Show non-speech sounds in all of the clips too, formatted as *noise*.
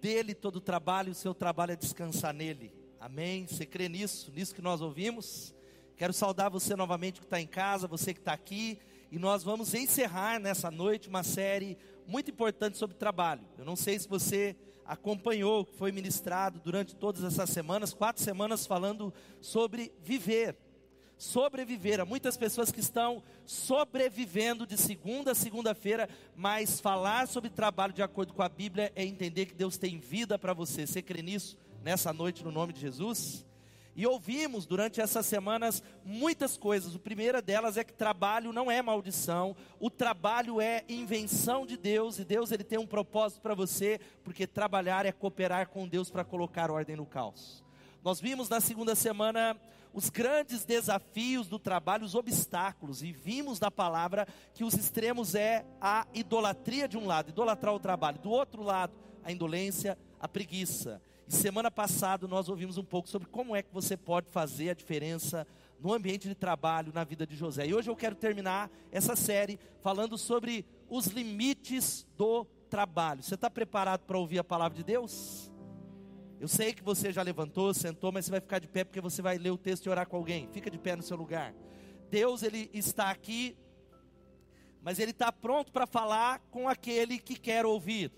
dele todo o trabalho, o seu trabalho é descansar nele. Amém? Você crê nisso, nisso que nós ouvimos? Quero saudar você novamente que está em casa, você que está aqui, e nós vamos encerrar nessa noite uma série muito importante sobre trabalho. Eu não sei se você acompanhou, foi ministrado durante todas essas semanas, quatro semanas falando sobre viver sobreviver. Há muitas pessoas que estão sobrevivendo de segunda a segunda-feira, mas falar sobre trabalho de acordo com a Bíblia é entender que Deus tem vida para você. Você crê nisso nessa noite no nome de Jesus? E ouvimos durante essas semanas muitas coisas. O primeira delas é que trabalho não é maldição, o trabalho é invenção de Deus e Deus ele tem um propósito para você, porque trabalhar é cooperar com Deus para colocar ordem no caos. Nós vimos na segunda semana os grandes desafios do trabalho, os obstáculos, e vimos na palavra que os extremos é a idolatria de um lado, idolatrar o trabalho, do outro lado, a indolência, a preguiça. E semana passada nós ouvimos um pouco sobre como é que você pode fazer a diferença no ambiente de trabalho, na vida de José. E hoje eu quero terminar essa série falando sobre os limites do trabalho. Você está preparado para ouvir a palavra de Deus? Eu sei que você já levantou, sentou, mas você vai ficar de pé porque você vai ler o texto e orar com alguém. Fica de pé no seu lugar. Deus, Ele está aqui, mas Ele está pronto para falar com aquele que quer ouvir.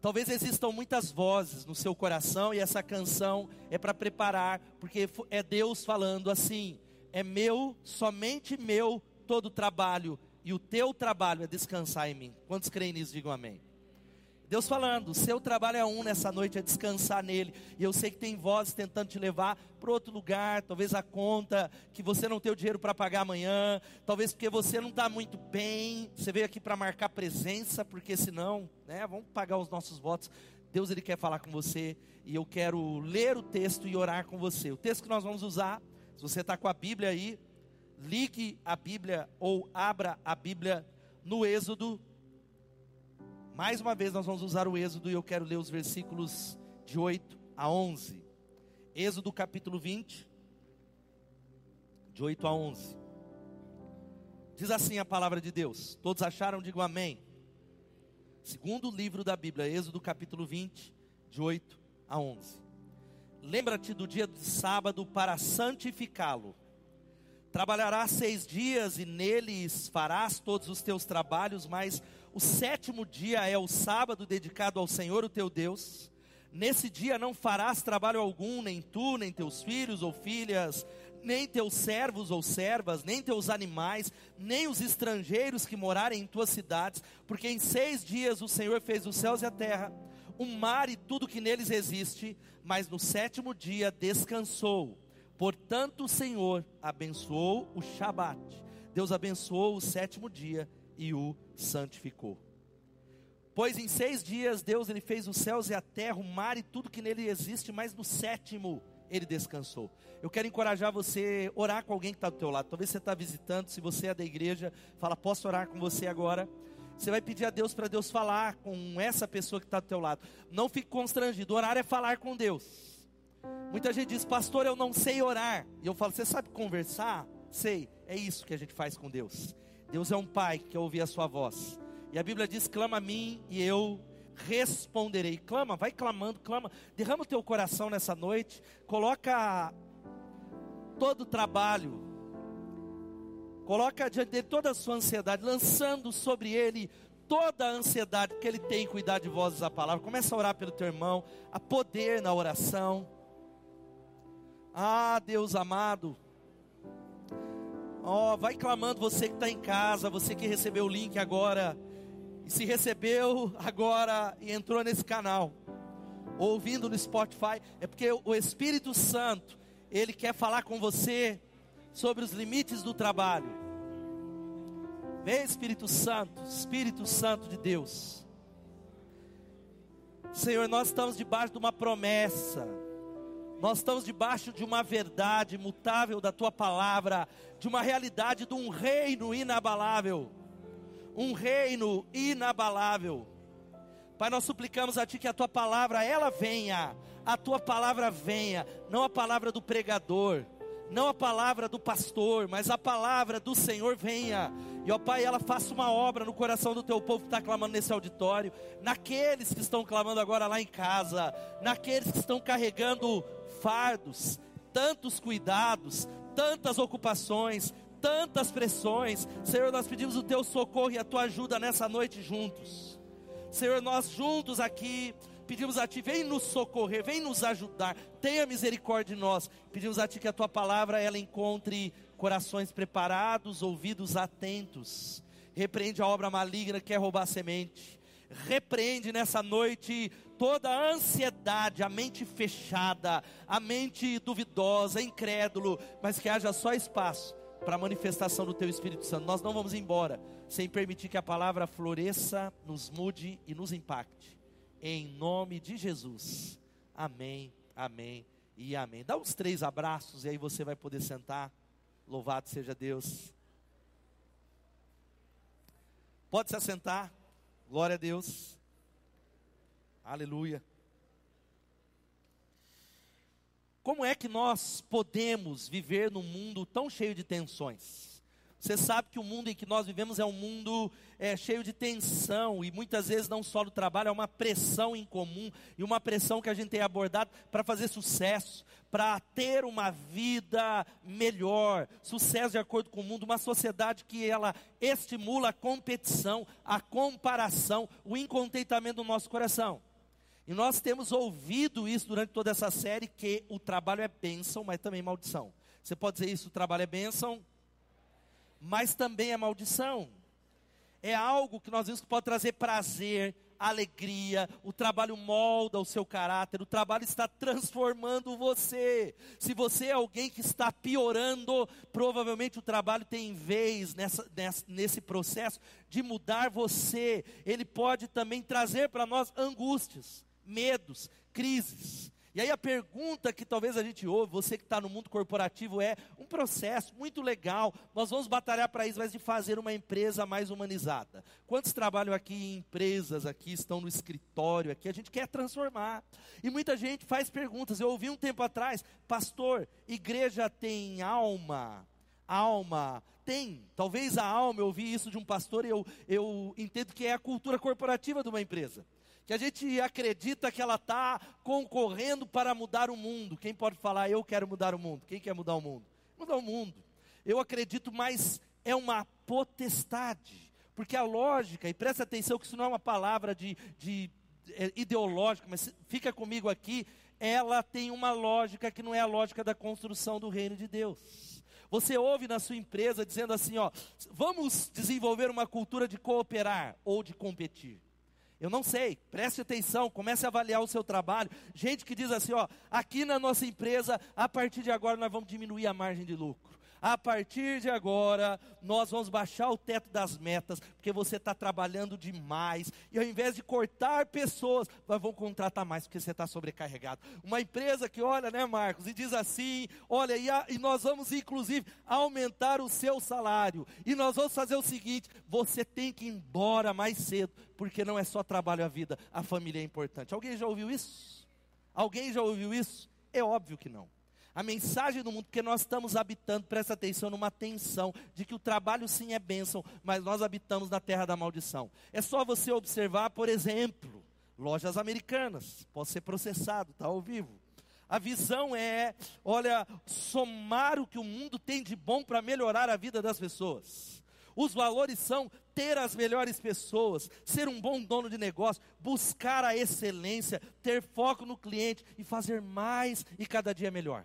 Talvez existam muitas vozes no seu coração e essa canção é para preparar, porque é Deus falando assim: é meu, somente meu, todo o trabalho, e o teu trabalho é descansar em mim. Quantos creem nisso? Digam amém. Deus falando, seu trabalho é um nessa noite, é descansar nele. E eu sei que tem vozes tentando te levar para outro lugar, talvez a conta que você não tem o dinheiro para pagar amanhã, talvez porque você não está muito bem. Você veio aqui para marcar presença, porque senão, né, vamos pagar os nossos votos. Deus ele quer falar com você e eu quero ler o texto e orar com você. O texto que nós vamos usar, se você está com a Bíblia aí, ligue a Bíblia ou abra a Bíblia no Êxodo mais uma vez nós vamos usar o Êxodo e eu quero ler os versículos de 8 a 11. Êxodo capítulo 20, de 8 a 11. Diz assim a palavra de Deus. Todos acharam? Digam amém. Segundo livro da Bíblia, Êxodo capítulo 20, de 8 a 11. Lembra-te do dia de sábado para santificá-lo. Trabalharás seis dias e neles farás todos os teus trabalhos, mas o sétimo dia é o sábado dedicado ao Senhor, o teu Deus. Nesse dia não farás trabalho algum, nem tu, nem teus filhos ou filhas, nem teus servos ou servas, nem teus animais, nem os estrangeiros que morarem em tuas cidades, porque em seis dias o Senhor fez os céus e a terra, o mar e tudo que neles existe, mas no sétimo dia descansou. Portanto, o Senhor abençoou o Shabat. Deus abençoou o sétimo dia e o santificou. Pois em seis dias Deus ele fez os céus e a terra, o mar e tudo que nele existe, mas no sétimo ele descansou. Eu quero encorajar você a orar com alguém que está do teu lado. Talvez você está visitando, se você é da igreja, fala, posso orar com você agora? Você vai pedir a Deus para Deus falar com essa pessoa que está do teu lado. Não fique constrangido. Orar é falar com Deus. Muita gente diz, pastor, eu não sei orar. E eu falo, você sabe conversar? Sei. É isso que a gente faz com Deus. Deus é um pai que quer ouvir a sua voz. E a Bíblia diz: clama a mim e eu responderei. Clama, vai clamando, clama. Derrama o teu coração nessa noite. Coloca todo o trabalho. Coloca diante dele toda a sua ansiedade, lançando sobre ele toda a ansiedade que ele tem em cuidar de vozes da palavra. Começa a orar pelo teu irmão, a poder na oração. Ah, Deus amado. Ó, oh, vai clamando você que está em casa, você que recebeu o link agora. E se recebeu agora e entrou nesse canal, ouvindo no Spotify, é porque o Espírito Santo, ele quer falar com você sobre os limites do trabalho. Vem Espírito Santo, Espírito Santo de Deus. Senhor, nós estamos debaixo de uma promessa nós estamos debaixo de uma verdade imutável da tua palavra, de uma realidade de um reino inabalável. Um reino inabalável. Pai, nós suplicamos a Ti que a Tua palavra, ela venha, a Tua palavra venha, não a palavra do pregador, não a palavra do pastor, mas a palavra do Senhor venha. E ó Pai, ela faça uma obra no coração do teu povo que está clamando nesse auditório, naqueles que estão clamando agora lá em casa, naqueles que estão carregando fardos, tantos cuidados, tantas ocupações, tantas pressões. Senhor, nós pedimos o teu socorro e a tua ajuda nessa noite juntos. Senhor, nós juntos aqui pedimos a Ti, vem nos socorrer, vem nos ajudar, tenha misericórdia de nós. Pedimos a Ti que a Tua palavra ela encontre corações preparados, ouvidos atentos. Repreende a obra maligna que quer roubar a semente. Repreende nessa noite toda a ansiedade, a mente fechada, a mente duvidosa, incrédulo, mas que haja só espaço para a manifestação do Teu Espírito Santo. Nós não vamos embora sem permitir que a palavra floresça, nos mude e nos impacte em nome de Jesus. Amém, amém e amém. Dá uns três abraços e aí você vai poder sentar. Louvado seja Deus. Pode se assentar. Glória a Deus. Aleluia. Como é que nós podemos viver num mundo tão cheio de tensões? Você sabe que o mundo em que nós vivemos é um mundo é, cheio de tensão e muitas vezes não só no trabalho, é uma pressão em comum e uma pressão que a gente tem abordado para fazer sucesso, para ter uma vida melhor, sucesso de acordo com o mundo, uma sociedade que ela estimula a competição, a comparação, o incontentamento do nosso coração. E nós temos ouvido isso durante toda essa série que o trabalho é bênção, mas também maldição. Você pode dizer isso, o trabalho é bênção, mas também é maldição. É algo que nós vimos que pode trazer prazer, alegria, o trabalho molda o seu caráter, o trabalho está transformando você. Se você é alguém que está piorando, provavelmente o trabalho tem vez nessa, nessa, nesse processo de mudar você. Ele pode também trazer para nós angústias, medos, crises. E aí a pergunta que talvez a gente ouve, você que está no mundo corporativo, é um processo muito legal. Nós vamos batalhar para isso, mas de fazer uma empresa mais humanizada. Quantos trabalham aqui em empresas, aqui estão no escritório, aqui a gente quer transformar. E muita gente faz perguntas. Eu ouvi um tempo atrás, pastor, igreja tem alma? Alma tem. Talvez a alma, eu ouvi isso de um pastor e eu, eu entendo que é a cultura corporativa de uma empresa que a gente acredita que ela está concorrendo para mudar o mundo. Quem pode falar, eu quero mudar o mundo? Quem quer mudar o mundo? Mudar o mundo. Eu acredito, mas é uma potestade. Porque a lógica, e presta atenção que isso não é uma palavra de, de é, ideológica, mas fica comigo aqui, ela tem uma lógica que não é a lógica da construção do reino de Deus. Você ouve na sua empresa dizendo assim, ó, vamos desenvolver uma cultura de cooperar ou de competir. Eu não sei, preste atenção, comece a avaliar o seu trabalho. Gente que diz assim, ó, aqui na nossa empresa, a partir de agora nós vamos diminuir a margem de lucro a partir de agora, nós vamos baixar o teto das metas, porque você está trabalhando demais, e ao invés de cortar pessoas, nós vamos contratar mais, porque você está sobrecarregado. Uma empresa que olha, né, Marcos, e diz assim: olha, e, a, e nós vamos inclusive aumentar o seu salário, e nós vamos fazer o seguinte: você tem que ir embora mais cedo, porque não é só trabalho a vida, a família é importante. Alguém já ouviu isso? Alguém já ouviu isso? É óbvio que não. A mensagem do mundo, porque nós estamos habitando, presta atenção, numa tensão de que o trabalho sim é bênção, mas nós habitamos na terra da maldição. É só você observar, por exemplo, lojas americanas, pode ser processado, está ao vivo. A visão é, olha, somar o que o mundo tem de bom para melhorar a vida das pessoas. Os valores são ter as melhores pessoas, ser um bom dono de negócio, buscar a excelência, ter foco no cliente e fazer mais e cada dia melhor.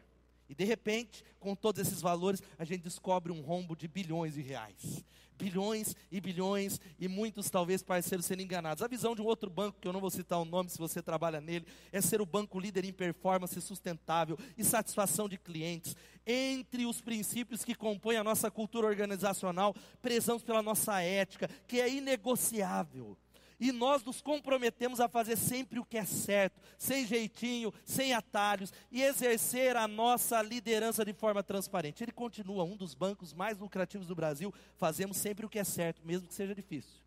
E de repente, com todos esses valores, a gente descobre um rombo de bilhões de reais. Bilhões e bilhões, e muitos talvez parceiros sendo enganados. A visão de um outro banco, que eu não vou citar o nome se você trabalha nele, é ser o banco líder em performance sustentável e satisfação de clientes. Entre os princípios que compõem a nossa cultura organizacional, prezamos pela nossa ética, que é inegociável e nós nos comprometemos a fazer sempre o que é certo, sem jeitinho, sem atalhos, e exercer a nossa liderança de forma transparente. Ele continua, um dos bancos mais lucrativos do Brasil, fazemos sempre o que é certo, mesmo que seja difícil.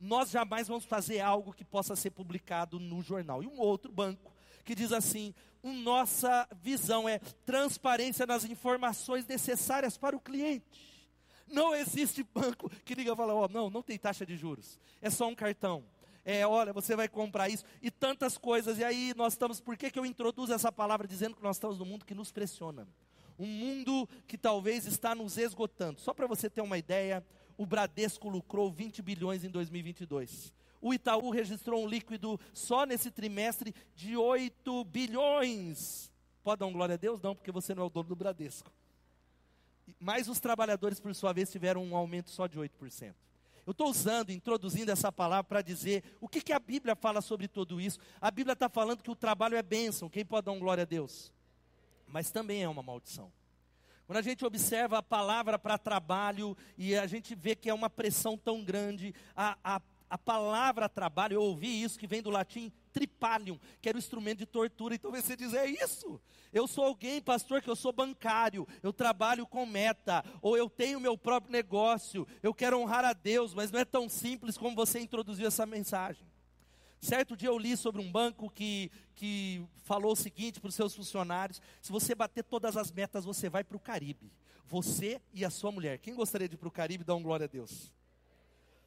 Nós jamais vamos fazer algo que possa ser publicado no jornal. E um outro banco que diz assim: nossa visão é transparência nas informações necessárias para o cliente Não existe banco que liga e fala: oh, não, não tem taxa de juros, é só um cartão. É, olha, você vai comprar isso e tantas coisas. E aí nós estamos, por que, que eu introduzo essa palavra dizendo que nós estamos num mundo que nos pressiona? Um mundo que talvez está nos esgotando. Só para você ter uma ideia, o Bradesco lucrou 20 bilhões em 2022. O Itaú registrou um líquido só nesse trimestre de 8 bilhões. Pode dar um glória a Deus? Não, porque você não é o dono do Bradesco. Mas os trabalhadores, por sua vez, tiveram um aumento só de 8%. Eu estou usando, introduzindo essa palavra para dizer o que, que a Bíblia fala sobre tudo isso. A Bíblia está falando que o trabalho é bênção. Quem pode dar um glória a Deus? Mas também é uma maldição. Quando a gente observa a palavra para trabalho e a gente vê que é uma pressão tão grande, a, a, a palavra trabalho, eu ouvi isso que vem do latim tripalium, que era o instrumento de tortura. Então você diz, é isso. Eu sou alguém, pastor, que eu sou bancário, eu trabalho com meta, ou eu tenho meu próprio negócio, eu quero honrar a Deus, mas não é tão simples como você introduziu essa mensagem. Certo dia eu li sobre um banco que, que falou o seguinte para os seus funcionários: se você bater todas as metas, você vai para o Caribe. Você e a sua mulher. Quem gostaria de ir para o Caribe? Dá um glória a Deus.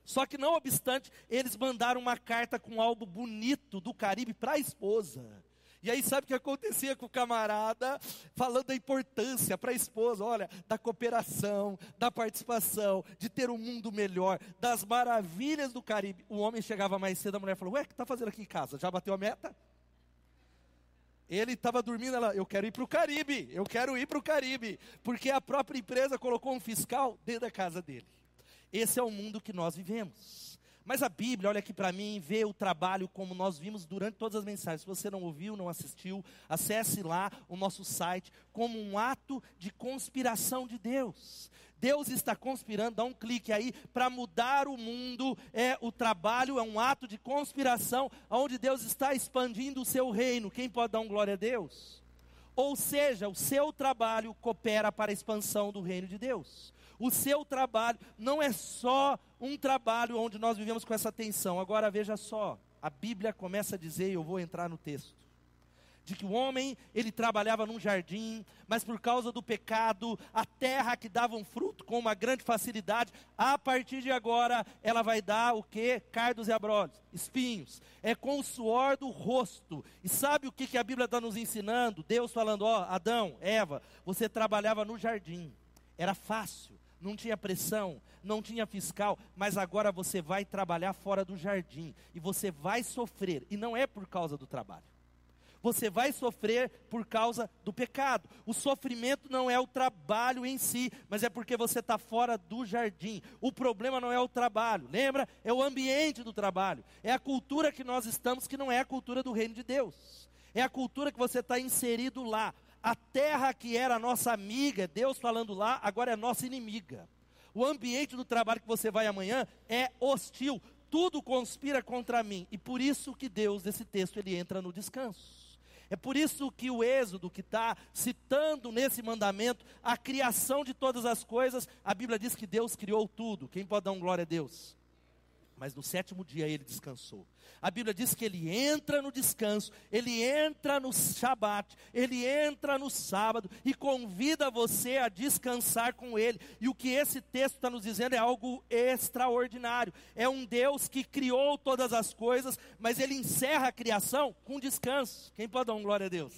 Só que, não obstante, eles mandaram uma carta com algo bonito do Caribe para a esposa. E aí, sabe o que acontecia com o camarada? Falando da importância para a esposa, olha, da cooperação, da participação, de ter um mundo melhor, das maravilhas do Caribe. O homem chegava mais cedo, a mulher falou: Ué, o que está fazendo aqui em casa? Já bateu a meta? Ele estava dormindo, ela, eu quero ir para o Caribe, eu quero ir para o Caribe, porque a própria empresa colocou um fiscal dentro da casa dele. Esse é o mundo que nós vivemos. Mas a Bíblia, olha aqui para mim, vê o trabalho como nós vimos durante todas as mensagens. Se você não ouviu, não assistiu, acesse lá o nosso site como um ato de conspiração de Deus. Deus está conspirando, dá um clique aí para mudar o mundo. É o trabalho é um ato de conspiração onde Deus está expandindo o seu reino. Quem pode dar um glória a Deus? Ou seja, o seu trabalho coopera para a expansão do reino de Deus. O seu trabalho não é só um trabalho onde nós vivemos com essa tensão. Agora veja só, a Bíblia começa a dizer, e eu vou entrar no texto, de que o homem, ele trabalhava num jardim, mas por causa do pecado, a terra que dava um fruto com uma grande facilidade, a partir de agora, ela vai dar o que? Cardos e abrolhos, espinhos. É com o suor do rosto. E sabe o que, que a Bíblia está nos ensinando? Deus falando, ó, Adão, Eva, você trabalhava no jardim, era fácil não tinha pressão, não tinha fiscal, mas agora você vai trabalhar fora do jardim e você vai sofrer, e não é por causa do trabalho. Você vai sofrer por causa do pecado. O sofrimento não é o trabalho em si, mas é porque você está fora do jardim. O problema não é o trabalho, lembra? É o ambiente do trabalho. É a cultura que nós estamos, que não é a cultura do reino de Deus. É a cultura que você está inserido lá. A terra que era nossa amiga, Deus falando lá, agora é nossa inimiga. O ambiente do trabalho que você vai amanhã é hostil. Tudo conspira contra mim. E por isso que Deus, nesse texto, ele entra no descanso. É por isso que o Êxodo, que está citando nesse mandamento a criação de todas as coisas, a Bíblia diz que Deus criou tudo. Quem pode dar um glória a Deus? Mas no sétimo dia ele descansou. A Bíblia diz que ele entra no descanso, ele entra no Shabat, ele entra no sábado e convida você a descansar com ele. E o que esse texto está nos dizendo é algo extraordinário. É um Deus que criou todas as coisas, mas ele encerra a criação com descanso. Quem pode dar um glória a Deus?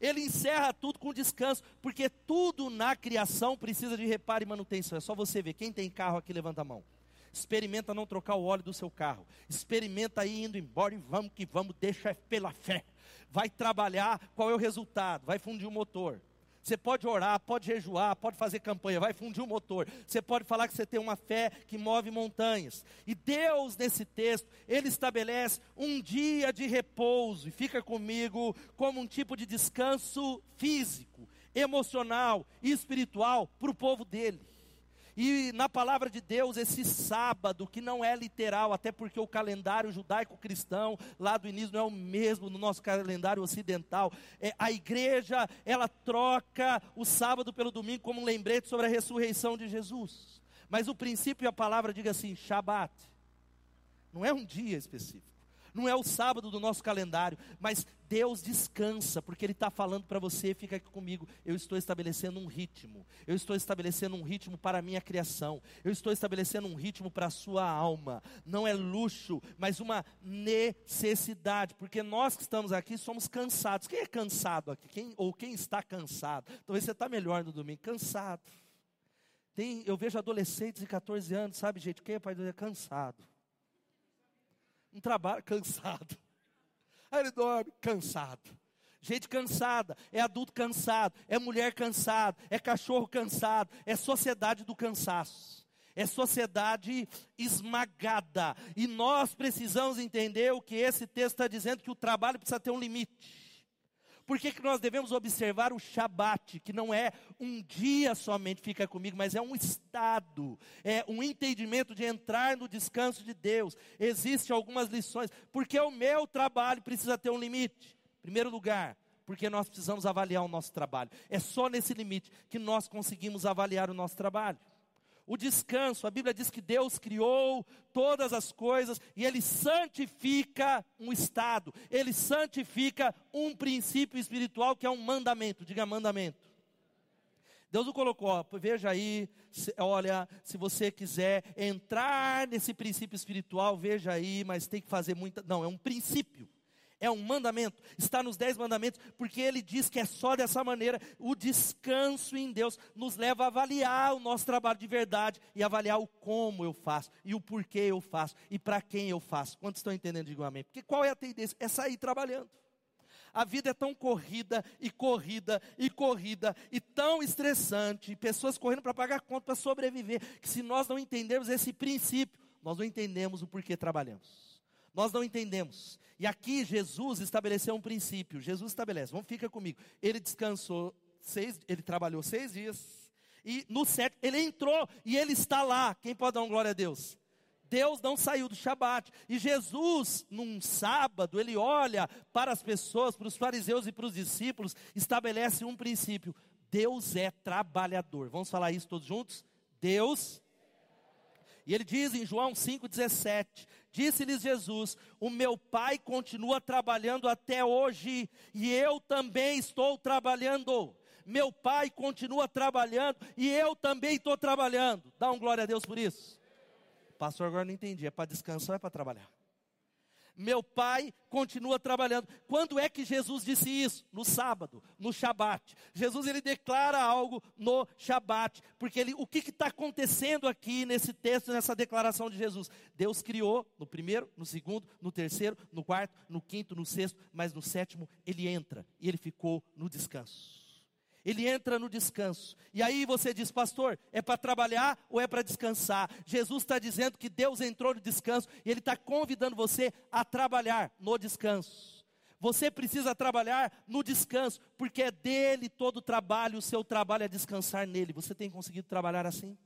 Ele encerra tudo com descanso, porque tudo na criação precisa de reparo e manutenção. É só você ver. Quem tem carro aqui, levanta a mão. Experimenta não trocar o óleo do seu carro. Experimenta aí indo embora e vamos que vamos, deixa pela fé. Vai trabalhar, qual é o resultado? Vai fundir o motor. Você pode orar, pode jejuar, pode fazer campanha, vai fundir o motor. Você pode falar que você tem uma fé que move montanhas. E Deus, nesse texto, Ele estabelece um dia de repouso, e fica comigo, como um tipo de descanso físico, emocional e espiritual para o povo dele. E na palavra de Deus, esse sábado, que não é literal, até porque o calendário judaico-cristão, lá do início, não é o mesmo no nosso calendário ocidental. É, a igreja, ela troca o sábado pelo domingo como um lembrete sobre a ressurreição de Jesus. Mas o princípio e a palavra diga assim: Shabat. Não é um dia específico. Não é o sábado do nosso calendário, mas Deus descansa, porque Ele está falando para você, fica aqui comigo. Eu estou estabelecendo um ritmo, eu estou estabelecendo um ritmo para a minha criação, eu estou estabelecendo um ritmo para a sua alma. Não é luxo, mas uma necessidade, porque nós que estamos aqui somos cansados. Quem é cansado aqui? Quem, ou quem está cansado? Talvez você está melhor no domingo, cansado. Tem, eu vejo adolescentes de 14 anos, sabe, gente, quem é pai do é cansado. Um trabalho cansado. Aí ele dorme cansado. Gente cansada, é adulto cansado, é mulher cansada, é cachorro cansado, é sociedade do cansaço. É sociedade esmagada. E nós precisamos entender o que esse texto está dizendo: que o trabalho precisa ter um limite. Por que, que nós devemos observar o Shabat, que não é um dia somente, fica comigo, mas é um estado, é um entendimento de entrar no descanso de Deus. Existem algumas lições, porque o meu trabalho precisa ter um limite. Primeiro lugar, porque nós precisamos avaliar o nosso trabalho. É só nesse limite que nós conseguimos avaliar o nosso trabalho o descanso. A Bíblia diz que Deus criou todas as coisas e Ele santifica um estado, Ele santifica um princípio espiritual que é um mandamento. Diga mandamento. Deus o colocou, ó, veja aí, se, olha, se você quiser entrar nesse princípio espiritual, veja aí, mas tem que fazer muita. Não, é um princípio é um mandamento, está nos dez mandamentos, porque ele diz que é só dessa maneira, o descanso em Deus nos leva a avaliar o nosso trabalho de verdade e avaliar o como eu faço, e o porquê eu faço, e para quem eu faço. Quantos estão entendendo? Digam amém. Porque qual é a tendência? É sair trabalhando. A vida é tão corrida e corrida e corrida e tão estressante, pessoas correndo para pagar conta para sobreviver, que se nós não entendermos esse princípio, nós não entendemos o porquê trabalhamos. Nós não entendemos. E aqui Jesus estabeleceu um princípio. Jesus estabelece, vamos fica comigo. Ele descansou seis, ele trabalhou seis dias. E no sétimo, ele entrou e ele está lá. Quem pode dar uma glória a Deus? Deus não saiu do Shabat. E Jesus, num sábado, ele olha para as pessoas, para os fariseus e para os discípulos, estabelece um princípio: Deus é trabalhador. Vamos falar isso todos juntos? Deus e ele diz em João 5,17: Disse-lhes Jesus: O meu pai continua trabalhando até hoje, e eu também estou trabalhando. Meu pai continua trabalhando, e eu também estou trabalhando. Dá um glória a Deus por isso. Pastor, agora não entendi: é para descansar ou é para trabalhar? Meu pai continua trabalhando. Quando é que Jesus disse isso? No sábado, no Shabat. Jesus ele declara algo no Shabat, porque ele, o que está acontecendo aqui nesse texto, nessa declaração de Jesus? Deus criou no primeiro, no segundo, no terceiro, no quarto, no quinto, no sexto, mas no sétimo ele entra e ele ficou no descanso ele entra no descanso. E aí você diz, pastor, é para trabalhar ou é para descansar? Jesus está dizendo que Deus entrou no descanso e Ele está convidando você a trabalhar no descanso. Você precisa trabalhar no descanso, porque é dele todo o trabalho, o seu trabalho é descansar nele. Você tem conseguido trabalhar assim?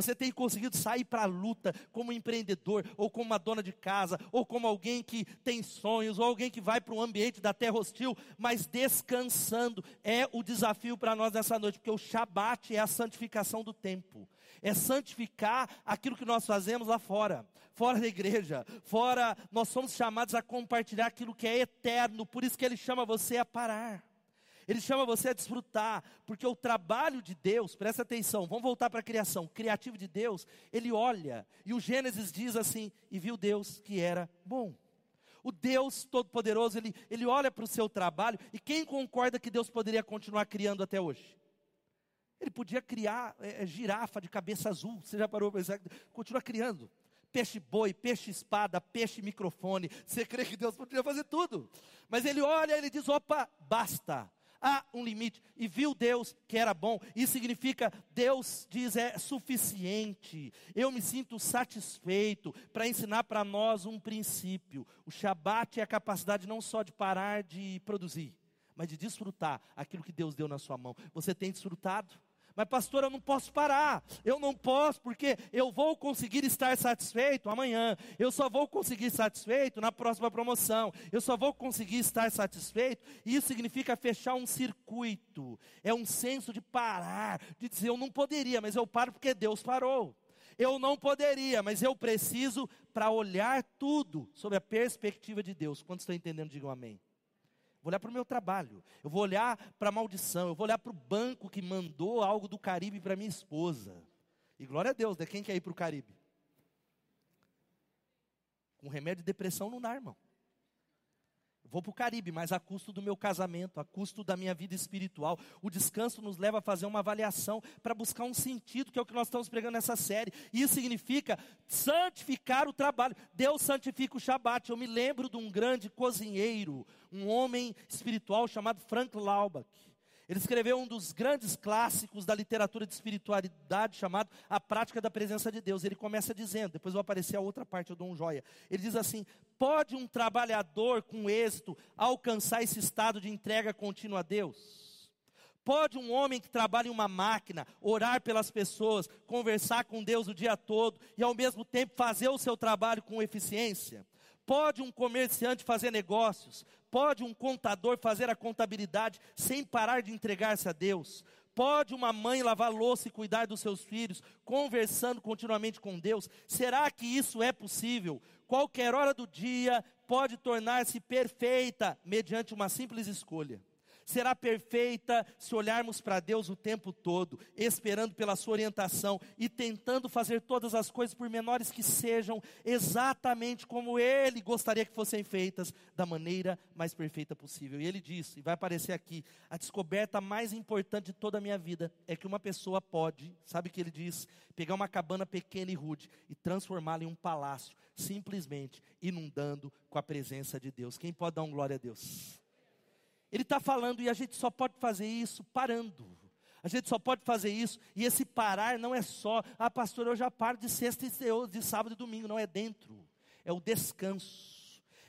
Você tem conseguido sair para a luta como empreendedor, ou como uma dona de casa, ou como alguém que tem sonhos, ou alguém que vai para um ambiente da terra hostil, mas descansando. É o desafio para nós nessa noite, porque o Shabat é a santificação do tempo. É santificar aquilo que nós fazemos lá fora, fora da igreja, fora, nós somos chamados a compartilhar aquilo que é eterno, por isso que ele chama você a parar. Ele chama você a desfrutar, porque o trabalho de Deus, presta atenção, vamos voltar para a criação, criativo de Deus, ele olha, e o Gênesis diz assim: e viu Deus que era bom. O Deus Todo-Poderoso, ele, ele olha para o seu trabalho, e quem concorda que Deus poderia continuar criando até hoje? Ele podia criar é, é girafa de cabeça azul, você já parou para pensar? Continua criando peixe boi, peixe espada, peixe microfone. Você crê que Deus poderia fazer tudo? Mas ele olha, ele diz: opa, basta há um limite. E viu Deus que era bom. Isso significa, Deus diz, é suficiente. Eu me sinto satisfeito para ensinar para nós um princípio. O Shabat é a capacidade não só de parar de produzir, mas de desfrutar aquilo que Deus deu na sua mão. Você tem desfrutado? Mas, pastor, eu não posso parar. Eu não posso, porque eu vou conseguir estar satisfeito amanhã. Eu só vou conseguir satisfeito na próxima promoção. Eu só vou conseguir estar satisfeito. E isso significa fechar um circuito. É um senso de parar, de dizer, eu não poderia, mas eu paro porque Deus parou. Eu não poderia, mas eu preciso para olhar tudo sob a perspectiva de Deus. Quantos estão entendendo, digam amém. Vou olhar para o meu trabalho, eu vou olhar para a maldição, eu vou olhar para o banco que mandou algo do Caribe para minha esposa. E glória a Deus, né? Quem quer ir para o Caribe? Com remédio de depressão não dá, irmão. Vou para o Caribe, mas a custo do meu casamento, a custo da minha vida espiritual. O descanso nos leva a fazer uma avaliação para buscar um sentido, que é o que nós estamos pregando nessa série. Isso significa santificar o trabalho. Deus santifica o Shabat. Eu me lembro de um grande cozinheiro, um homem espiritual chamado Frank Laubach. Ele escreveu um dos grandes clássicos da literatura de espiritualidade, chamado A Prática da Presença de Deus. Ele começa dizendo, depois vai aparecer a outra parte, dou um joia. Ele diz assim: Pode um trabalhador com êxito alcançar esse estado de entrega contínua a Deus? Pode um homem que trabalha em uma máquina orar pelas pessoas, conversar com Deus o dia todo e ao mesmo tempo fazer o seu trabalho com eficiência? Pode um comerciante fazer negócios? Pode um contador fazer a contabilidade sem parar de entregar-se a Deus? Pode uma mãe lavar louça e cuidar dos seus filhos, conversando continuamente com Deus? Será que isso é possível? Qualquer hora do dia pode tornar-se perfeita mediante uma simples escolha será perfeita se olharmos para Deus o tempo todo, esperando pela Sua orientação e tentando fazer todas as coisas, por menores que sejam, exatamente como Ele gostaria que fossem feitas, da maneira mais perfeita possível. E Ele disse, e vai aparecer aqui: a descoberta mais importante de toda a minha vida é que uma pessoa pode, sabe o que Ele diz? Pegar uma cabana pequena e rude e transformá-la em um palácio, simplesmente inundando com a presença de Deus. Quem pode dar um glória a Deus? Ele está falando e a gente só pode fazer isso parando. A gente só pode fazer isso, e esse parar não é só, ah, pastor, eu já paro de sexta e de sábado e domingo, não é dentro, é o descanso.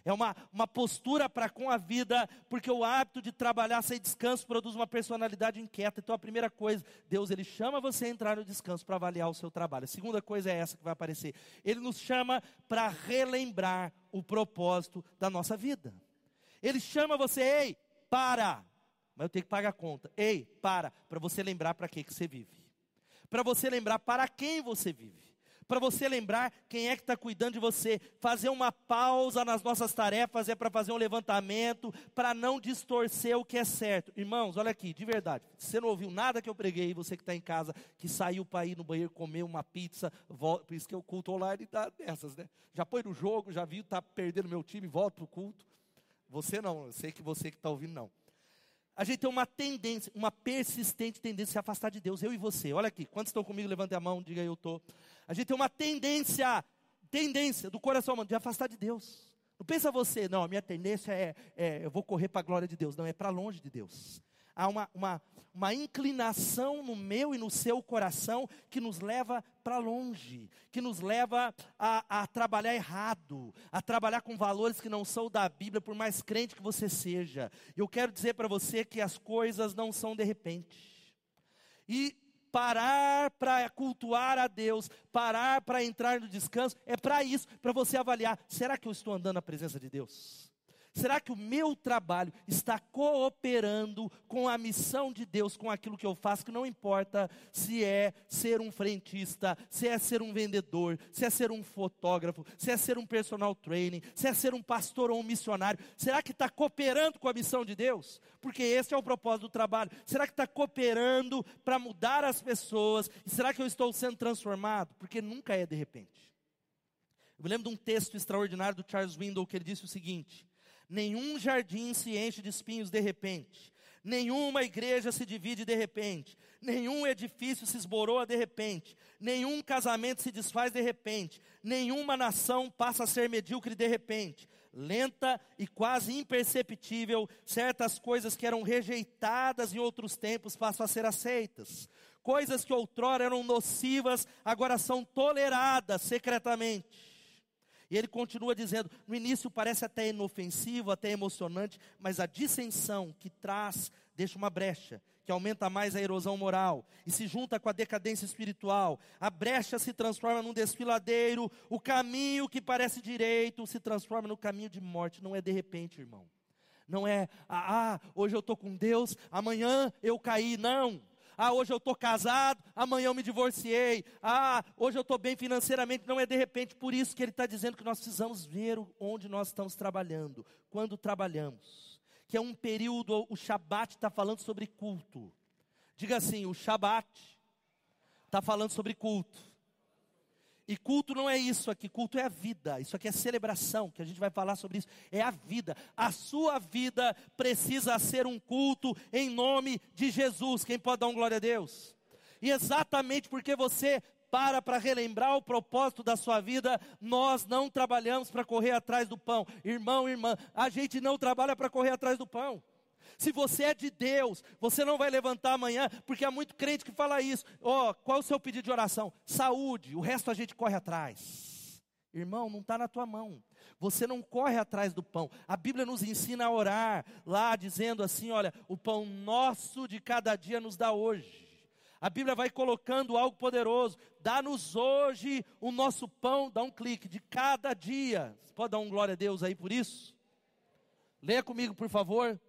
É uma, uma postura para com a vida, porque o hábito de trabalhar sem descanso produz uma personalidade inquieta. Então a primeira coisa, Deus ele chama você a entrar no descanso para avaliar o seu trabalho. A segunda coisa é essa que vai aparecer. Ele nos chama para relembrar o propósito da nossa vida. Ele chama você, ei, para. Mas eu tenho que pagar a conta. Ei, para, para você lembrar para que, que você vive. Para você lembrar para quem você vive. Para você lembrar quem é que está cuidando de você. Fazer uma pausa nas nossas tarefas é para fazer um levantamento, para não distorcer o que é certo. Irmãos, olha aqui, de verdade. Se você não ouviu nada que eu preguei, você que está em casa, que saiu para ir no banheiro comer uma pizza, volta, por isso que o culto online dá dessas, né? Já põe no jogo, já viu, está perdendo meu time, volta para o culto. Você não, eu sei que você que está ouvindo não. A gente tem uma tendência, uma persistente tendência a se afastar de Deus, eu e você. Olha aqui, quantos estão comigo? Levante a mão, diga eu estou. A gente tem uma tendência, tendência do coração humano de afastar de Deus. Não pensa você, não, a minha tendência é, é eu vou correr para a glória de Deus. Não, é para longe de Deus há uma, uma, uma inclinação no meu e no seu coração que nos leva para longe, que nos leva a, a trabalhar errado, a trabalhar com valores que não são da Bíblia, por mais crente que você seja. Eu quero dizer para você que as coisas não são de repente. E parar para cultuar a Deus, parar para entrar no descanso, é para isso, para você avaliar: será que eu estou andando na presença de Deus? Será que o meu trabalho está cooperando com a missão de Deus, com aquilo que eu faço, que não importa se é ser um frentista, se é ser um vendedor, se é ser um fotógrafo, se é ser um personal training, se é ser um pastor ou um missionário. Será que está cooperando com a missão de Deus? Porque esse é o propósito do trabalho. Será que está cooperando para mudar as pessoas? E será que eu estou sendo transformado? Porque nunca é de repente. Eu me lembro de um texto extraordinário do Charles Window que ele disse o seguinte: Nenhum jardim se enche de espinhos de repente. Nenhuma igreja se divide de repente. Nenhum edifício se esboroa de repente. Nenhum casamento se desfaz de repente. Nenhuma nação passa a ser medíocre de repente. Lenta e quase imperceptível, certas coisas que eram rejeitadas em outros tempos passam a ser aceitas. Coisas que outrora eram nocivas, agora são toleradas secretamente. E ele continua dizendo: no início parece até inofensivo, até emocionante, mas a dissensão que traz deixa uma brecha, que aumenta mais a erosão moral e se junta com a decadência espiritual. A brecha se transforma num desfiladeiro, o caminho que parece direito se transforma no caminho de morte. Não é de repente, irmão. Não é, ah, ah hoje eu estou com Deus, amanhã eu caí. Não. Ah, hoje eu estou casado, amanhã eu me divorciei. Ah, hoje eu estou bem financeiramente. Não é de repente, por isso que ele está dizendo que nós precisamos ver onde nós estamos trabalhando, quando trabalhamos. Que é um período, o Shabat está falando sobre culto. Diga assim: o Shabat está falando sobre culto. E culto não é isso aqui, culto é a vida. Isso aqui é celebração, que a gente vai falar sobre isso. É a vida. A sua vida precisa ser um culto em nome de Jesus. Quem pode dar um glória a Deus? E exatamente porque você para para relembrar o propósito da sua vida, nós não trabalhamos para correr atrás do pão. Irmão, irmã, a gente não trabalha para correr atrás do pão. Se você é de Deus, você não vai levantar amanhã, porque há muito crente que fala isso. Ó, oh, qual o seu pedido de oração? Saúde, o resto a gente corre atrás. Irmão, não está na tua mão. Você não corre atrás do pão. A Bíblia nos ensina a orar lá, dizendo assim: olha, o pão nosso de cada dia nos dá hoje. A Bíblia vai colocando algo poderoso. Dá-nos hoje o nosso pão, dá um clique, de cada dia. Você pode dar um glória a Deus aí por isso? Leia comigo, por favor.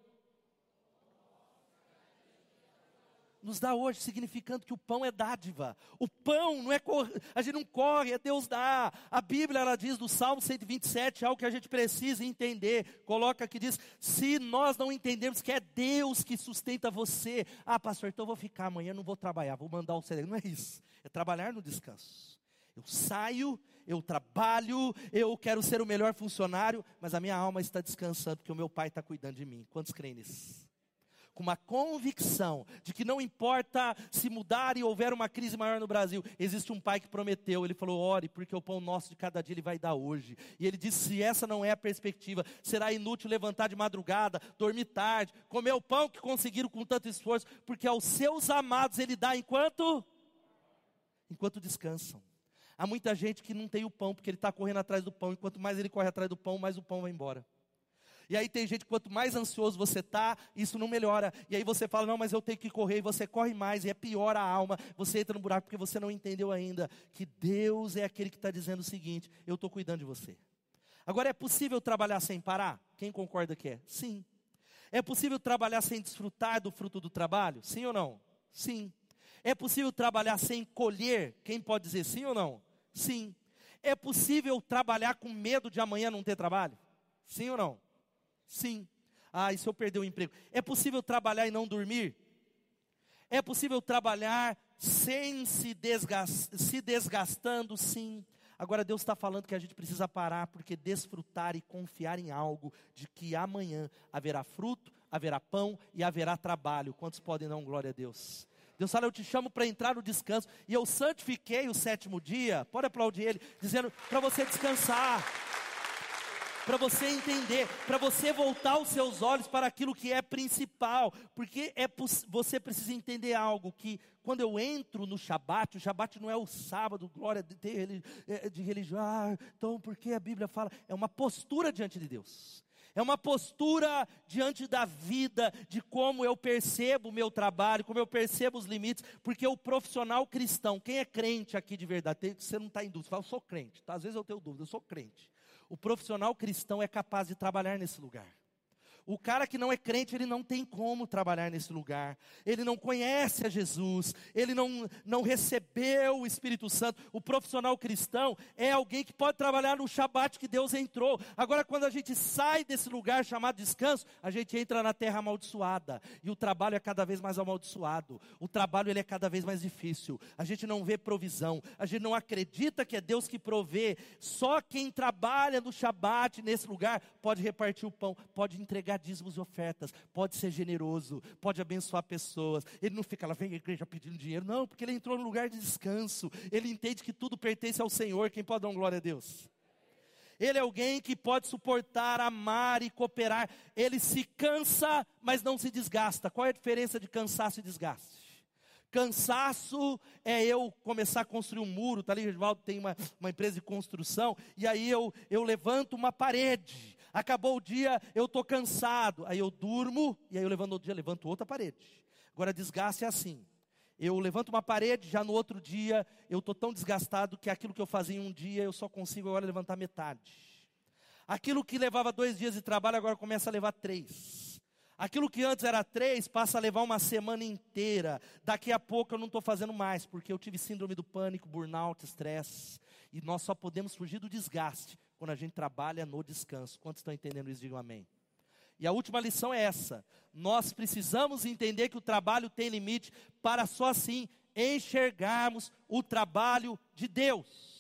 Nos dá hoje, significando que o pão é dádiva. O pão não é cor... a gente não corre, é Deus dá. A Bíblia ela diz no Salmo 127 algo que a gente precisa entender. Coloca aqui diz: "Se nós não entendemos que é Deus que sustenta você, ah, pastor, então eu vou ficar amanhã, não vou trabalhar, vou mandar o cérebro". Não é isso. É trabalhar no descanso. Eu saio, eu trabalho, eu quero ser o melhor funcionário, mas a minha alma está descansando porque o meu pai está cuidando de mim. Quantos creem nisso? Com uma convicção de que não importa se mudar e houver uma crise maior no Brasil, existe um pai que prometeu, ele falou: ore, porque o pão nosso de cada dia ele vai dar hoje. E ele disse: se essa não é a perspectiva, será inútil levantar de madrugada, dormir tarde, comer o pão que conseguiram com tanto esforço, porque aos seus amados ele dá enquanto enquanto descansam. Há muita gente que não tem o pão, porque ele está correndo atrás do pão, e quanto mais ele corre atrás do pão, mais o pão vai embora. E aí tem gente que quanto mais ansioso você está, isso não melhora. E aí você fala, não, mas eu tenho que correr, e você corre mais, e é pior a alma. Você entra no buraco porque você não entendeu ainda que Deus é aquele que está dizendo o seguinte: eu estou cuidando de você. Agora, é possível trabalhar sem parar? Quem concorda que é? Sim. É possível trabalhar sem desfrutar do fruto do trabalho? Sim ou não? Sim. É possível trabalhar sem colher? Quem pode dizer sim ou não? Sim. É possível trabalhar com medo de amanhã não ter trabalho? Sim ou não? Sim. Ah, e se eu perder o emprego? É possível trabalhar e não dormir? É possível trabalhar sem se, desgast, se desgastando? Sim. Agora Deus está falando que a gente precisa parar, porque desfrutar e confiar em algo, de que amanhã haverá fruto, haverá pão e haverá trabalho. Quantos podem um glória a Deus? Deus fala, eu te chamo para entrar no descanso, e eu santifiquei o sétimo dia, pode aplaudir ele, dizendo para você descansar para você entender, para você voltar os seus olhos para aquilo que é principal, porque é você precisa entender algo que quando eu entro no Shabat, o Shabat não é o sábado, glória de, é, de religião, ah, então porque a Bíblia fala, é uma postura diante de Deus. É uma postura diante da vida, de como eu percebo o meu trabalho, como eu percebo os limites, porque o profissional cristão, quem é crente aqui de verdade, você não está em dúvida, você fala, eu sou crente, tá? às vezes eu tenho dúvida, eu sou crente. O profissional cristão é capaz de trabalhar nesse lugar. O cara que não é crente, ele não tem como trabalhar nesse lugar. Ele não conhece a Jesus, ele não, não recebeu o Espírito Santo. O profissional cristão é alguém que pode trabalhar no Shabat que Deus entrou. Agora, quando a gente sai desse lugar chamado descanso, a gente entra na terra amaldiçoada. E o trabalho é cada vez mais amaldiçoado. O trabalho ele é cada vez mais difícil. A gente não vê provisão. A gente não acredita que é Deus que provê. Só quem trabalha no Shabat, nesse lugar, pode repartir o pão, pode entregar dízimos e ofertas, pode ser generoso, pode abençoar pessoas. Ele não fica lá, vem à igreja pedindo dinheiro, não, porque ele entrou no lugar de descanso. Ele entende que tudo pertence ao Senhor. Quem pode dar uma glória a Deus? Ele é alguém que pode suportar, amar e cooperar. Ele se cansa, mas não se desgasta. Qual é a diferença de cansaço e desgaste? Cansaço é eu começar a construir um muro, tá ali, Regivaldo tem uma, uma empresa de construção, e aí eu, eu levanto uma parede, acabou o dia, eu estou cansado, aí eu durmo, e aí eu levanto outro dia, levanto outra parede. Agora, desgaste é assim. Eu levanto uma parede, já no outro dia eu estou tão desgastado que aquilo que eu fazia em um dia eu só consigo agora levantar metade. Aquilo que levava dois dias de trabalho agora começa a levar três. Aquilo que antes era três passa a levar uma semana inteira. Daqui a pouco eu não estou fazendo mais, porque eu tive síndrome do pânico, burnout, estresse. E nós só podemos fugir do desgaste quando a gente trabalha no descanso. Quantos estão entendendo isso? Digam amém. E a última lição é essa: nós precisamos entender que o trabalho tem limite para só assim enxergarmos o trabalho de Deus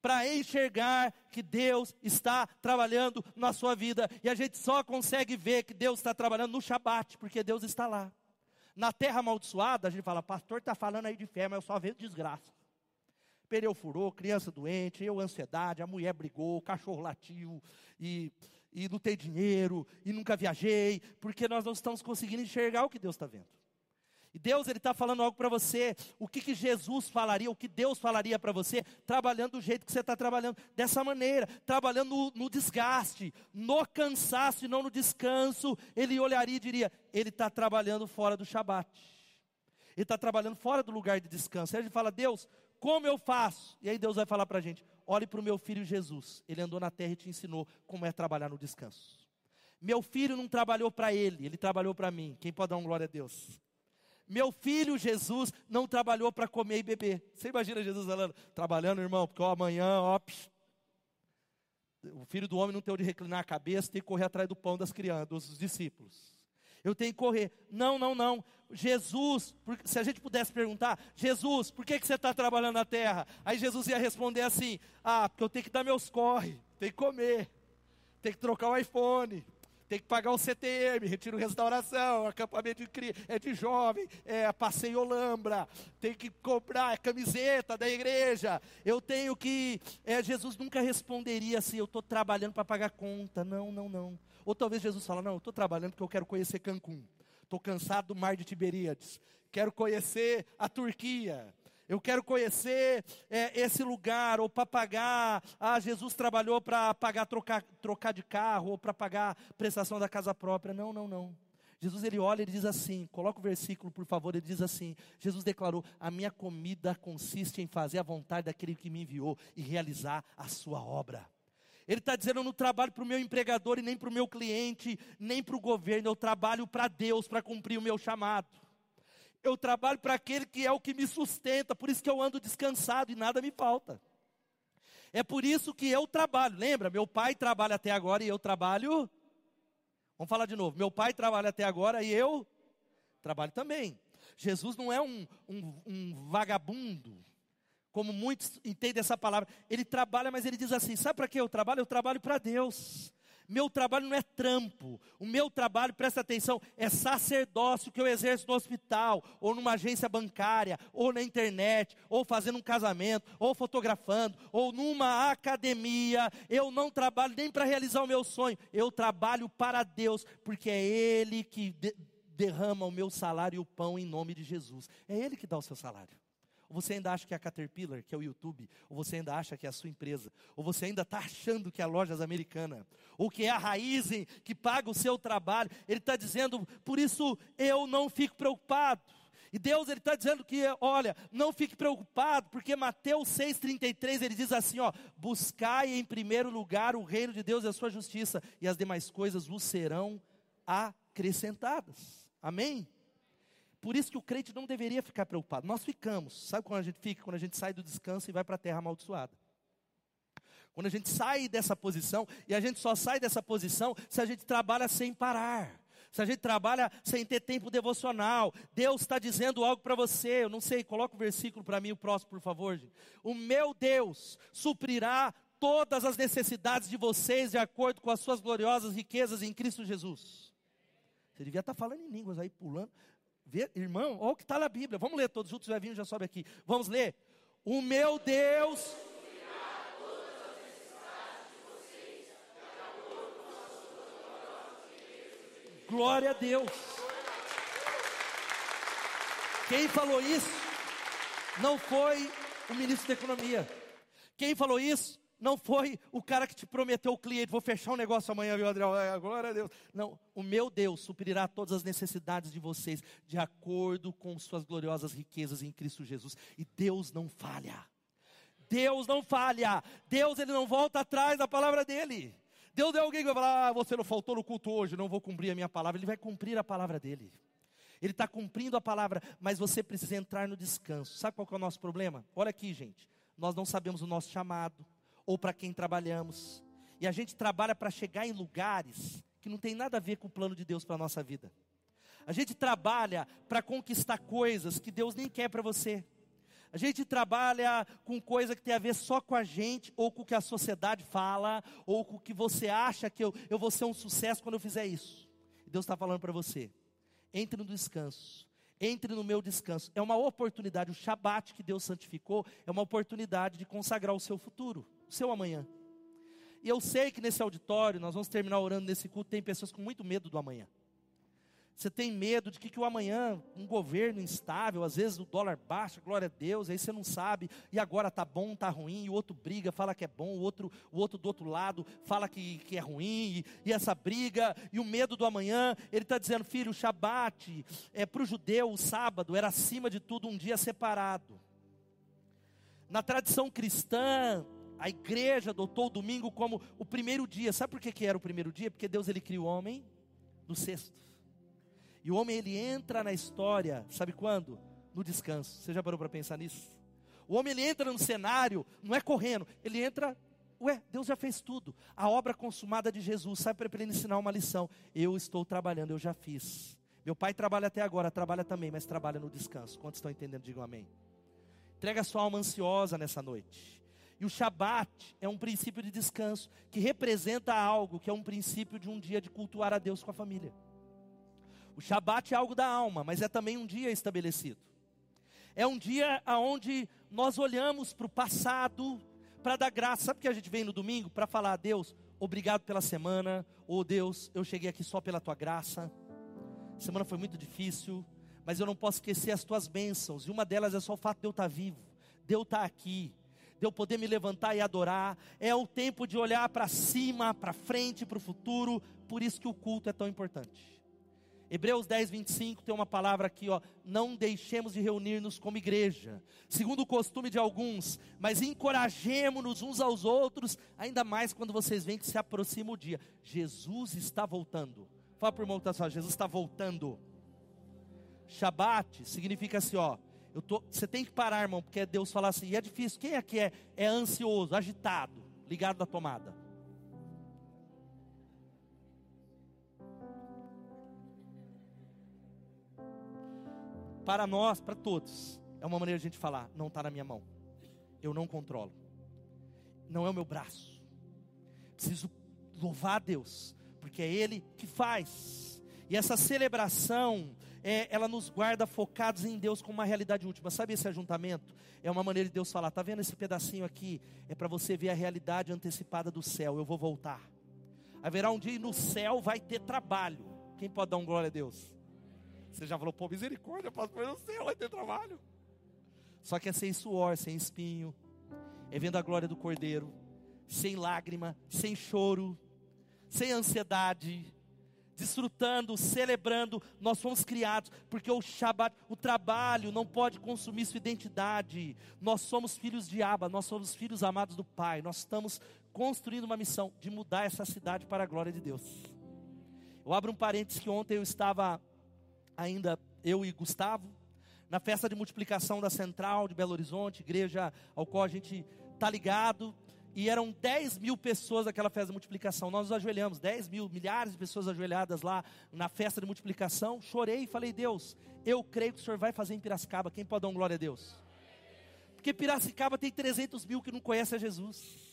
para enxergar que Deus está trabalhando na sua vida. E a gente só consegue ver que Deus está trabalhando no Shabat, porque Deus está lá. Na terra amaldiçoada, a gente fala, pastor está falando aí de fé, mas eu só vejo desgraça. Pneu furou, criança doente, eu ansiedade, a mulher brigou, o cachorro latiu, e, e não tem dinheiro, e nunca viajei, porque nós não estamos conseguindo enxergar o que Deus está vendo. E Deus ele está falando algo para você. O que, que Jesus falaria, o que Deus falaria para você, trabalhando do jeito que você está trabalhando, dessa maneira, trabalhando no, no, desgaste, no cansaço e não no descanso. Ele olharia e diria: Ele está trabalhando fora do Shabat. Ele está trabalhando fora do lugar de descanso. Aí a gente fala: Deus, como eu faço? E aí Deus vai falar para a gente: olhe para o meu filho Jesus. Ele andou na terra e te ensinou como é trabalhar no descanso. Meu filho não trabalhou para ele, ele trabalhou para mim. Quem pode dar um glória a Deus? Meu filho Jesus não trabalhou para comer e beber. Você imagina Jesus falando, trabalhando, irmão, porque ó, amanhã, ó, psh, o filho do homem não tem onde reclinar a cabeça, tem que correr atrás do pão das crianças, dos discípulos. Eu tenho que correr. Não, não, não. Jesus, se a gente pudesse perguntar, Jesus, por que, que você está trabalhando na terra? Aí Jesus ia responder assim: Ah, porque eu tenho que dar meus corre, tenho que comer, tenho que trocar o iPhone, tem que pagar o CTM, retiro restauração, acampamento de cria, é de jovem, é passeio Olambra, tem que comprar camiseta da igreja, eu tenho que. É, Jesus nunca responderia assim, eu estou trabalhando para pagar conta. Não, não, não. Ou talvez Jesus fala, não, eu estou trabalhando porque eu quero conhecer Cancún. Estou cansado do mar de Tiberíades. Quero conhecer a Turquia eu quero conhecer é, esse lugar, ou para pagar, ah, Jesus trabalhou para pagar, trocar, trocar de carro, ou para pagar prestação da casa própria. Não, não, não. Jesus ele olha e diz assim, coloca o versículo por favor, ele diz assim: Jesus declarou: A minha comida consiste em fazer a vontade daquele que me enviou e realizar a sua obra. Ele está dizendo: Eu não trabalho para o meu empregador e nem para o meu cliente, nem para o governo, eu trabalho para Deus para cumprir o meu chamado. Eu trabalho para aquele que é o que me sustenta, por isso que eu ando descansado e nada me falta. É por isso que eu trabalho. Lembra, meu pai trabalha até agora e eu trabalho. Vamos falar de novo. Meu pai trabalha até agora e eu trabalho também. Jesus não é um, um, um vagabundo, como muitos entendem essa palavra. Ele trabalha, mas ele diz assim: sabe para que eu trabalho? Eu trabalho para Deus. Meu trabalho não é trampo. O meu trabalho, presta atenção, é sacerdócio que eu exerço no hospital, ou numa agência bancária, ou na internet, ou fazendo um casamento, ou fotografando, ou numa academia. Eu não trabalho nem para realizar o meu sonho. Eu trabalho para Deus, porque é Ele que de derrama o meu salário e o pão em nome de Jesus. É Ele que dá o seu salário. Ou você ainda acha que é a Caterpillar, que é o YouTube, ou você ainda acha que é a sua empresa, ou você ainda está achando que é a Lojas Americana, ou que é a Raizen que paga o seu trabalho. Ele está dizendo, por isso eu não fico preocupado. E Deus ele está dizendo que, olha, não fique preocupado, porque Mateus 6,33 ele diz assim: ó, buscai em primeiro lugar o reino de Deus e a sua justiça, e as demais coisas vos serão acrescentadas. Amém? Por isso que o crente não deveria ficar preocupado. Nós ficamos. Sabe quando a gente fica? Quando a gente sai do descanso e vai para a terra amaldiçoada. Quando a gente sai dessa posição, e a gente só sai dessa posição se a gente trabalha sem parar. Se a gente trabalha sem ter tempo devocional, Deus está dizendo algo para você. Eu não sei, coloca o versículo para mim, o próximo, por favor. Gente. O meu Deus suprirá todas as necessidades de vocês de acordo com as suas gloriosas riquezas em Cristo Jesus. Você devia estar tá falando em línguas aí, pulando. Irmão, olha o que está na Bíblia. Vamos ler todos juntos, o Evinho já sobe aqui. Vamos ler. O meu Deus. Glória a Deus. Quem falou isso não foi o ministro da Economia. Quem falou isso não foi o cara que te prometeu o cliente, vou fechar um negócio amanhã, viu, Adriel? Glória a Deus. Não, o meu Deus suprirá todas as necessidades de vocês, de acordo com suas gloriosas riquezas em Cristo Jesus. E Deus não falha. Deus não falha. Deus ele não volta atrás da palavra dele. Deus é alguém que vai falar, ah, você não faltou no culto hoje, não vou cumprir a minha palavra. Ele vai cumprir a palavra dele. Ele está cumprindo a palavra, mas você precisa entrar no descanso. Sabe qual é o nosso problema? Olha aqui, gente. Nós não sabemos o nosso chamado, ou para quem trabalhamos. E a gente trabalha para chegar em lugares que não tem nada a ver com o plano de Deus para a nossa vida. A gente trabalha para conquistar coisas que Deus nem quer para você. A gente trabalha com coisa que tem a ver só com a gente, ou com o que a sociedade fala, ou com o que você acha que eu, eu vou ser um sucesso quando eu fizer isso. Deus está falando para você: entre no descanso, entre no meu descanso. É uma oportunidade, o Shabat que Deus santificou, é uma oportunidade de consagrar o seu futuro, o seu amanhã. E eu sei que nesse auditório, nós vamos terminar orando nesse culto, tem pessoas com muito medo do amanhã. Você tem medo de que, que o amanhã, um governo instável, às vezes o dólar baixa, glória a Deus, aí você não sabe, e agora tá bom, tá ruim, e o outro briga, fala que é bom, o outro, o outro do outro lado fala que, que é ruim, e, e essa briga, e o medo do amanhã, ele está dizendo, filho, o Shabat, é, para o judeu, o sábado, era acima de tudo um dia separado. Na tradição cristã, a igreja adotou o domingo como o primeiro dia. Sabe por que, que era o primeiro dia? Porque Deus ele criou o homem no sexto. E o homem ele entra na história, sabe quando? No descanso. Você já parou para pensar nisso? O homem ele entra no cenário, não é correndo, ele entra, ué, Deus já fez tudo. A obra consumada de Jesus, sabe para ele ensinar uma lição. Eu estou trabalhando, eu já fiz. Meu pai trabalha até agora, trabalha também, mas trabalha no descanso. Quantos estão entendendo? Digam amém. Entrega a sua alma ansiosa nessa noite. E o Shabat é um princípio de descanso que representa algo que é um princípio de um dia de cultuar a Deus com a família. O Shabat é algo da alma, mas é também um dia estabelecido. É um dia onde nós olhamos para o passado para dar graça. Sabe que a gente vem no domingo para falar a Deus, obrigado pela semana, ou oh, Deus, eu cheguei aqui só pela tua graça. A semana foi muito difícil, mas eu não posso esquecer as tuas bênçãos, e uma delas é só o fato de eu estar vivo, de eu estar aqui, de eu poder me levantar e adorar. É o tempo de olhar para cima, para frente, para o futuro. Por isso que o culto é tão importante. Hebreus 10, 25 tem uma palavra aqui, ó. Não deixemos de reunir-nos como igreja, segundo o costume de alguns, mas encorajemos-nos uns aos outros, ainda mais quando vocês veem que se aproxima o dia. Jesus está voltando. Fala o irmão que está só, Jesus está voltando. Shabat significa assim, ó. Eu tô, você tem que parar, irmão, porque Deus fala assim, e é difícil. Quem que é, é ansioso, agitado, ligado na tomada? Para nós, para todos, é uma maneira de a gente falar: não está na minha mão, eu não controlo, não é o meu braço. Preciso louvar a Deus, porque é Ele que faz. E essa celebração, é, ela nos guarda focados em Deus como uma realidade última. Sabe esse ajuntamento? É uma maneira de Deus falar: tá vendo esse pedacinho aqui? É para você ver a realidade antecipada do céu. Eu vou voltar. Haverá um dia e no céu vai ter trabalho. Quem pode dar um glória a Deus? Você já falou, pô, misericórdia, pastor, no céu vai ter trabalho. Só que é sem suor, sem espinho, é vendo a glória do Cordeiro, sem lágrima, sem choro, sem ansiedade, desfrutando, celebrando. Nós fomos criados, porque o Shabat, o trabalho, não pode consumir sua identidade. Nós somos filhos de Abba, nós somos filhos amados do Pai. Nós estamos construindo uma missão de mudar essa cidade para a glória de Deus. Eu abro um parênteses que ontem eu estava ainda eu e Gustavo, na festa de multiplicação da Central de Belo Horizonte, igreja ao qual a gente está ligado, e eram 10 mil pessoas naquela festa de multiplicação. Nós nos ajoelhamos, 10 mil, milhares de pessoas ajoelhadas lá na festa de multiplicação. Chorei e falei, Deus, eu creio que o Senhor vai fazer em Piracicaba. Quem pode dar glória a Deus? Porque Piracicaba tem 300 mil que não conhecem a Jesus.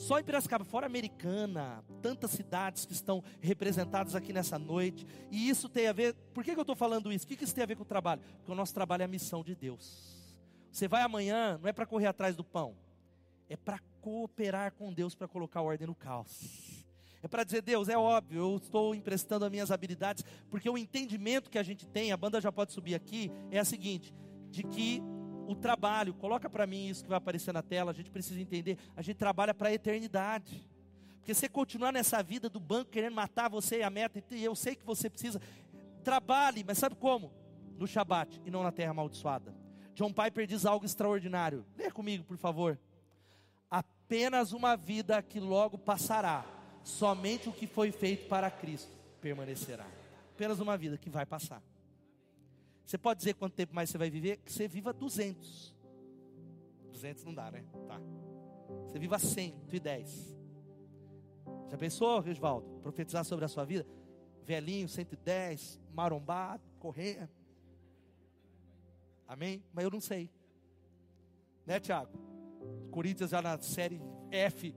Só em Piracicaba, fora Americana, tantas cidades que estão representadas aqui nessa noite. E isso tem a ver. Por que, que eu estou falando isso? O que, que isso tem a ver com o trabalho? Porque o nosso trabalho é a missão de Deus. Você vai amanhã, não é para correr atrás do pão, é para cooperar com Deus para colocar ordem no caos. É para dizer, Deus, é óbvio, eu estou emprestando as minhas habilidades, porque o entendimento que a gente tem, a banda já pode subir aqui, é a seguinte: de que o trabalho, coloca para mim isso que vai aparecer na tela, a gente precisa entender, a gente trabalha para a eternidade. Porque você continuar nessa vida do banco querendo matar você e a meta, e eu sei que você precisa, trabalhe, mas sabe como? No Shabat e não na terra amaldiçoada. John Piper diz algo extraordinário. Leia comigo, por favor. Apenas uma vida que logo passará, somente o que foi feito para Cristo permanecerá. Apenas uma vida que vai passar. Você pode dizer quanto tempo mais você vai viver? Que você viva 200. 200 não dá, né? Tá. Você viva 110. Já pensou, Regivaldo, profetizar sobre a sua vida? Velhinho, 110, marombado, correr. Amém? Mas eu não sei. Né, Tiago? Corinthians já na série F.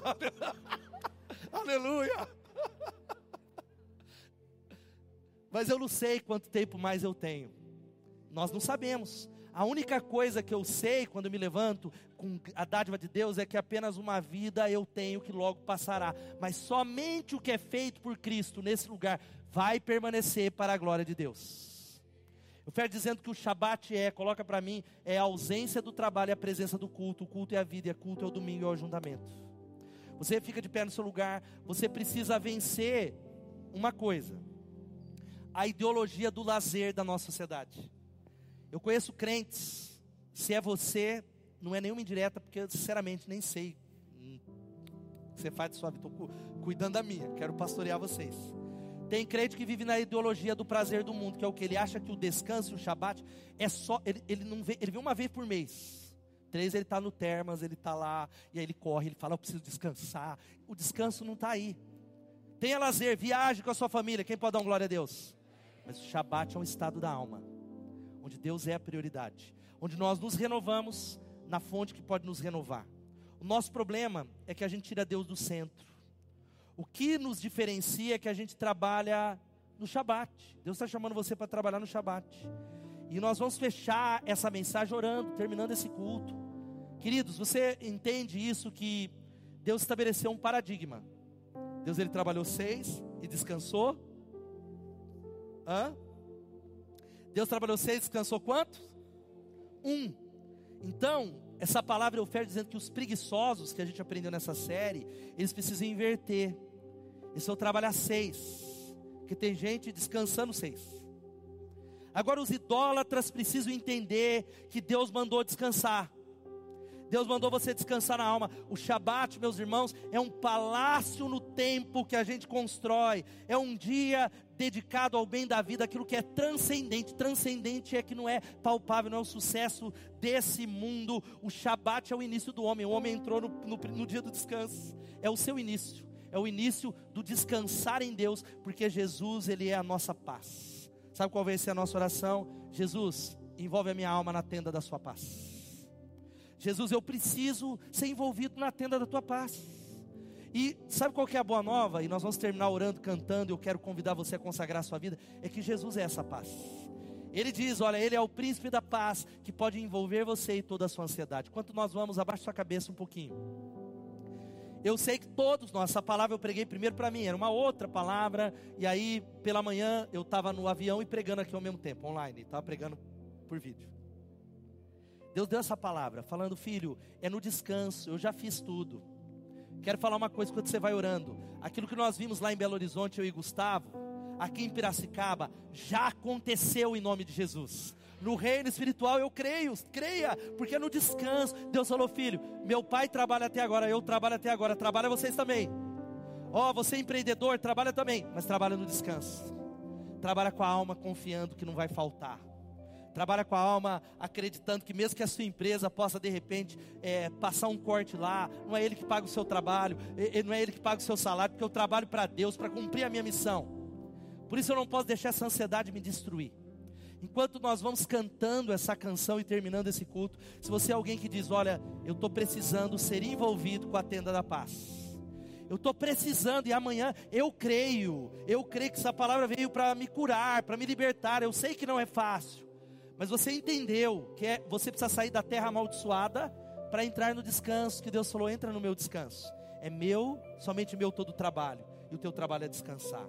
*laughs* Aleluia. Mas eu não sei quanto tempo mais eu tenho. Nós não sabemos. A única coisa que eu sei quando me levanto com a dádiva de Deus é que apenas uma vida eu tenho que logo passará. Mas somente o que é feito por Cristo nesse lugar vai permanecer para a glória de Deus. Eu quero dizendo que o Shabat é, coloca para mim, é a ausência do trabalho e a presença do culto. O culto é a vida, e a culto é o domingo e o ajuntamento. Você fica de pé no seu lugar, você precisa vencer uma coisa: a ideologia do lazer da nossa sociedade. Eu conheço crentes, se é você, não é nenhuma indireta, porque eu sinceramente nem sei o que você faz de sua vida, estou cuidando da minha, quero pastorear vocês. Tem crente que vive na ideologia do prazer do mundo, que é o que ele acha que o descanso, o Shabat, é só, ele, ele não vê, ele vê uma vez por mês. Três ele está no Termas, ele está lá, e aí ele corre, ele fala, eu preciso descansar. O descanso não está aí. Tenha lazer, viaje com a sua família, quem pode dar um glória a Deus? Mas o Shabat é um estado da alma onde Deus é a prioridade, onde nós nos renovamos na fonte que pode nos renovar. O nosso problema é que a gente tira Deus do centro. O que nos diferencia é que a gente trabalha no Shabat. Deus está chamando você para trabalhar no Shabat. E nós vamos fechar essa mensagem orando, terminando esse culto. Queridos, você entende isso que Deus estabeleceu um paradigma. Deus ele trabalhou seis e descansou. Hã? Deus trabalhou seis, descansou quantos? Um. Então, essa palavra eu oferto dizendo que os preguiçosos que a gente aprendeu nessa série, eles precisam inverter. Eles vão trabalhar seis. Porque tem gente descansando seis. Agora os idólatras precisam entender que Deus mandou descansar. Deus mandou você descansar na alma. O Shabat, meus irmãos, é um palácio no tempo que a gente constrói. É um dia dedicado ao bem da vida, aquilo que é transcendente. Transcendente é que não é palpável, não é o sucesso desse mundo. O Shabat é o início do homem. O homem entrou no, no, no dia do descanso. É o seu início. É o início do descansar em Deus, porque Jesus, Ele é a nossa paz. Sabe qual vai ser a nossa oração? Jesus, envolve a minha alma na tenda da sua paz. Jesus, eu preciso ser envolvido na tenda da tua paz. E sabe qual que é a boa nova? E nós vamos terminar orando, cantando. Eu quero convidar você a consagrar a sua vida. É que Jesus é essa paz. Ele diz: Olha, Ele é o príncipe da paz que pode envolver você e toda a sua ansiedade. Enquanto nós vamos, abaixa sua cabeça um pouquinho. Eu sei que todos nós, essa palavra eu preguei primeiro para mim, era uma outra palavra. E aí, pela manhã, eu estava no avião e pregando aqui ao mesmo tempo, online. Estava pregando por vídeo. Deus deu essa palavra, falando, filho, é no descanso, eu já fiz tudo. Quero falar uma coisa quando você vai orando. Aquilo que nós vimos lá em Belo Horizonte, eu e Gustavo, aqui em Piracicaba, já aconteceu em nome de Jesus. No reino espiritual eu creio, creia, porque é no descanso. Deus falou, filho, meu pai trabalha até agora, eu trabalho até agora, trabalha vocês também. Ó, oh, você é empreendedor, trabalha também, mas trabalha no descanso. Trabalha com a alma confiando que não vai faltar trabalha com a alma acreditando que mesmo que a sua empresa possa de repente é, passar um corte lá, não é ele que paga o seu trabalho, não é ele que paga o seu salário, porque eu trabalho para Deus, para cumprir a minha missão. Por isso eu não posso deixar essa ansiedade me destruir. Enquanto nós vamos cantando essa canção e terminando esse culto, se você é alguém que diz, olha, eu estou precisando ser envolvido com a tenda da paz. Eu estou precisando e amanhã eu creio, eu creio que essa palavra veio para me curar, para me libertar. Eu sei que não é fácil, mas você entendeu que é, você precisa sair da terra amaldiçoada para entrar no descanso, que Deus falou: entra no meu descanso. É meu, somente meu todo o trabalho, e o teu trabalho é descansar.